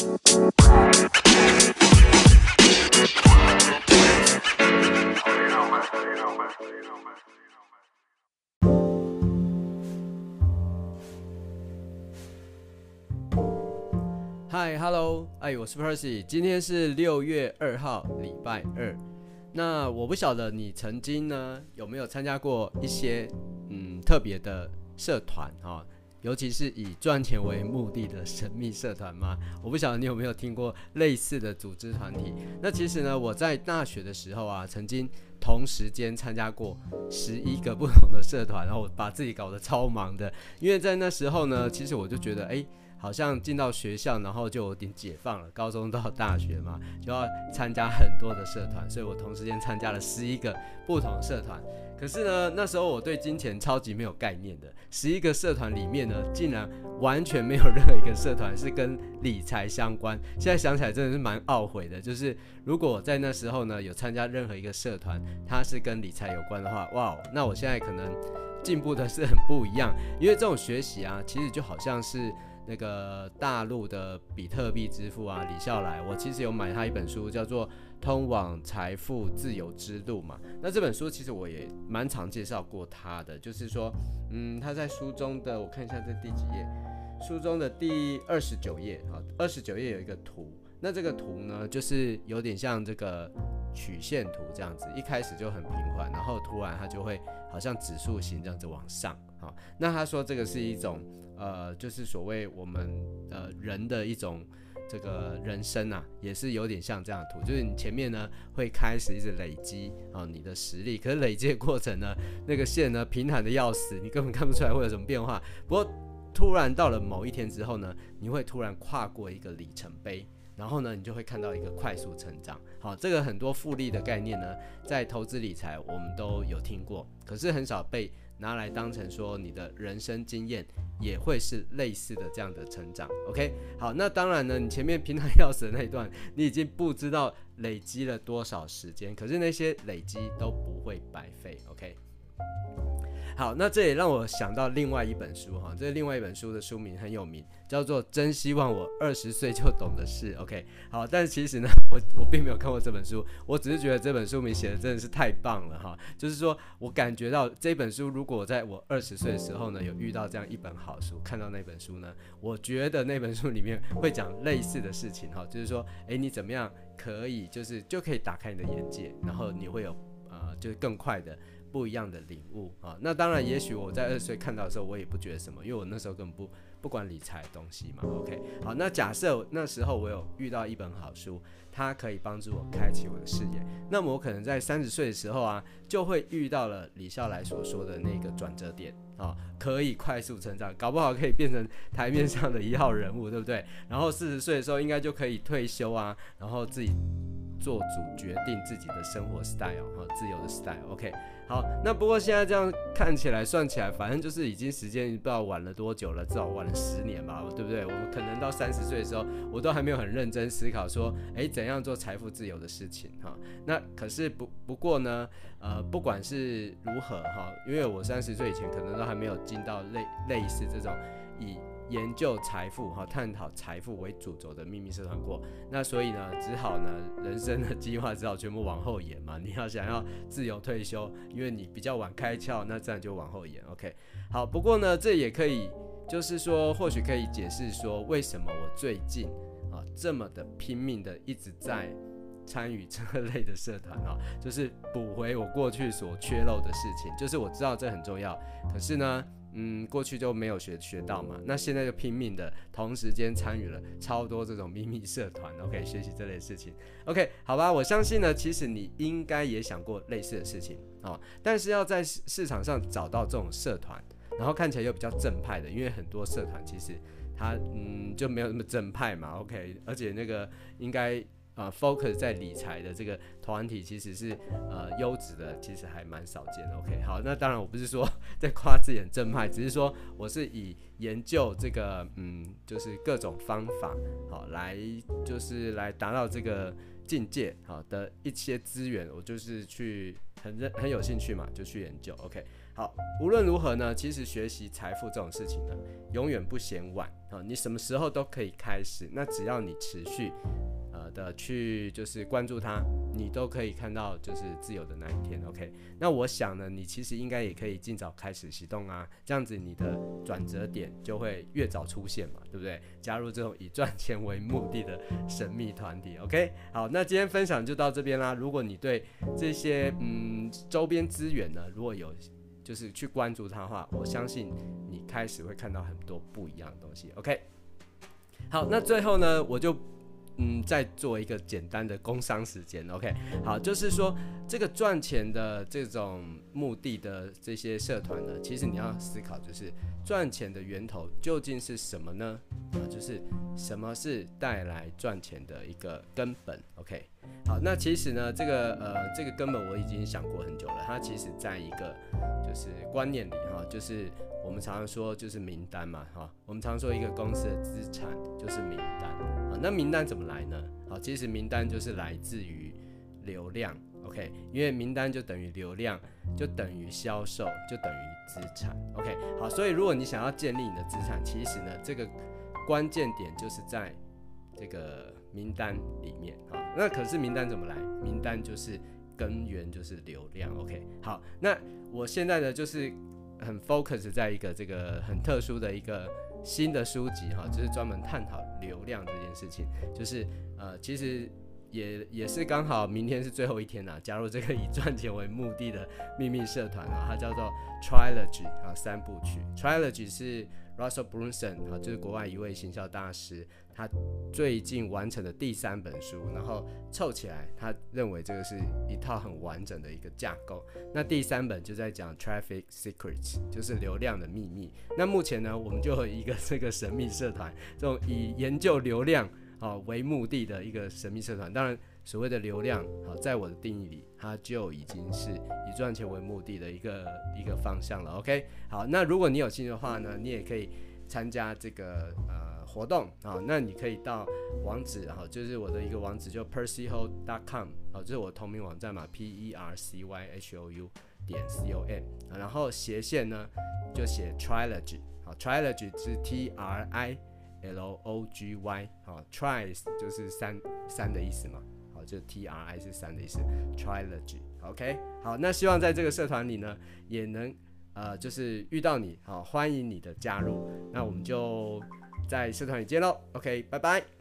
嗨，Hello，哎，我是 Percy，今天是六月二号，礼拜二。那我不晓得你曾经呢有没有参加过一些嗯特别的社团哈，尤其是以赚钱为目的的神秘社团吗？我不晓得你有没有听过类似的组织团体。那其实呢，我在大学的时候啊，曾经同时间参加过十一个不同的社团，然后把自己搞得超忙的。因为在那时候呢，其实我就觉得哎。好像进到学校，然后就有点解放了。高中到大学嘛，就要参加很多的社团，所以我同时间参加了十一个不同社团。可是呢，那时候我对金钱超级没有概念的，十一个社团里面呢，竟然完全没有任何一个社团是跟理财相关。现在想起来真的是蛮懊悔的。就是如果我在那时候呢有参加任何一个社团，它是跟理财有关的话，哇，那我现在可能进步的是很不一样。因为这种学习啊，其实就好像是。那个大陆的比特币之父啊，李笑来，我其实有买他一本书，叫做《通往财富自由之路》嘛。那这本书其实我也蛮常介绍过他的，就是说，嗯，他在书中的，我看一下这第几页，书中的第二十九页啊，二十九页有一个图，那这个图呢，就是有点像这个曲线图这样子，一开始就很平缓，然后突然它就会好像指数型这样子往上。好，那他说这个是一种。呃，就是所谓我们呃人的一种这个人生啊，也是有点像这样的图，就是你前面呢会开始一直累积啊你的实力，可是累积的过程呢，那个线呢平坦的要死，你根本看不出来会有什么变化。不过突然到了某一天之后呢，你会突然跨过一个里程碑，然后呢，你就会看到一个快速成长。好，这个很多复利的概念呢，在投资理财我们都有听过，可是很少被。拿来当成说你的人生经验也会是类似的这样的成长，OK？好，那当然呢，你前面平台要死的那一段，你已经不知道累积了多少时间，可是那些累积都不会白费，OK？好，那这也让我想到另外一本书哈，这另外一本书的书名很有名，叫做《真希望我二十岁就懂的事》，OK？好，但其实呢，我我并没有看过这本书，我只是觉得这本书名写的真的是太棒了哈，就是说我感觉到这本书如果在我二十岁的时候呢，有遇到这样一本好书，看到那本书呢，我觉得那本书里面会讲类似的事情哈，就是说，诶，你怎么样可以就是就可以打开你的眼界，然后你会有呃，就是更快的。不一样的领悟啊，那当然，也许我在二岁看到的时候，我也不觉得什么，因为我那时候根本不不管理财东西嘛。OK，好，那假设那时候我有遇到一本好书，它可以帮助我开启我的视野，那么我可能在三十岁的时候啊，就会遇到了李笑来所说的那个转折点啊，可以快速成长，搞不好可以变成台面上的一号人物，对不对？然后四十岁的时候应该就可以退休啊，然后自己。做主决定自己的生活 style 哈，自由的 style。OK，好，那不过现在这样看起来算起来，反正就是已经时间不知道晚了多久了，至少晚了十年吧，对不对？我可能到三十岁的时候，我都还没有很认真思考说，诶，怎样做财富自由的事情哈。那可是不不过呢，呃，不管是如何哈，因为我三十岁以前可能都还没有进到类类似这种以。研究财富哈，探讨财富为主轴的秘密社团过，那所以呢，只好呢，人生的计划只好全部往后延嘛。你要想要自由退休，因为你比较晚开窍，那这样就往后延。OK，好，不过呢，这也可以，就是说，或许可以解释说，为什么我最近啊这么的拼命的一直在参与这类的社团啊，就是补回我过去所缺漏的事情。就是我知道这很重要，可是呢。嗯，过去就没有学学到嘛，那现在就拼命的同时间参与了超多这种秘密社团，OK，学习这类事情，OK，好吧，我相信呢，其实你应该也想过类似的事情啊，但是要在市场上找到这种社团，然后看起来又比较正派的，因为很多社团其实它嗯就没有那么正派嘛，OK，而且那个应该。啊，focus 在理财的这个团体其实是呃优质的，其实还蛮少见的。OK，好，那当然我不是说 在夸自己很正派，只是说我是以研究这个嗯，就是各种方法好来，就是来达到这个境界好的一些资源，我就是去很认很有兴趣嘛，就去研究。OK，好，无论如何呢，其实学习财富这种事情呢，永远不嫌晚啊，你什么时候都可以开始，那只要你持续。呃的去就是关注它，你都可以看到就是自由的那一天。OK，那我想呢，你其实应该也可以尽早开始行动啊，这样子你的转折点就会越早出现嘛，对不对？加入这种以赚钱为目的的神秘团体。OK，好，那今天分享就到这边啦。如果你对这些嗯周边资源呢，如果有就是去关注它的话，我相信你开始会看到很多不一样的东西。OK，好，那最后呢，我就。嗯，再做一个简单的工商时间，OK，好，就是说这个赚钱的这种目的的这些社团呢，其实你要思考，就是赚钱的源头究竟是什么呢？啊，就是什么是带来赚钱的一个根本，OK，好，那其实呢，这个呃，这个根本我已经想过很久了，它其实在一个就是观念里哈，就是我们常常说就是名单嘛，哈，我们常说一个公司的资产就是名单啊。那名单怎么来呢？好，其实名单就是来自于流量，OK，因为名单就等于流量，就等于销售，就等于资产，OK。好，所以如果你想要建立你的资产，其实呢，这个关键点就是在这个名单里面啊。那可是名单怎么来？名单就是根源就是流量，OK。好，那我现在呢就是很 focus 在一个这个很特殊的一个。新的书籍哈，就是专门探讨流量这件事情，就是呃，其实也也是刚好明天是最后一天呐，加入这个以赚钱为目的的秘密社团啊，它叫做 Trilogy 啊，三部曲。Trilogy 是 Russell Brunson 啊，就是国外一位行销大师。他最近完成的第三本书，然后凑起来，他认为这个是一套很完整的一个架构。那第三本就在讲 Traffic Secrets，就是流量的秘密。那目前呢，我们就有一个这个神秘社团，这种以研究流量啊为目的的一个神秘社团。当然，所谓的流量，好，在我的定义里，它就已经是以赚钱为目的的一个一个方向了。OK，好，那如果你有兴趣的话呢，你也可以参加这个呃。活动啊，那你可以到网址，哈就是我的一个网址，就 percyho.com 啊，这是我同名网站嘛，p e r c y h o u 点 c o m，然后斜线呢就写 trilogy，好，trilogy 是 t r i l o g y，好，tries 就是三三的意思嘛，好，就 t r i 是三的意思，trilogy，OK，好，那希望在这个社团里呢，也能呃就是遇到你，好，欢迎你的加入，那我们就。在社团里见喽，OK，拜拜。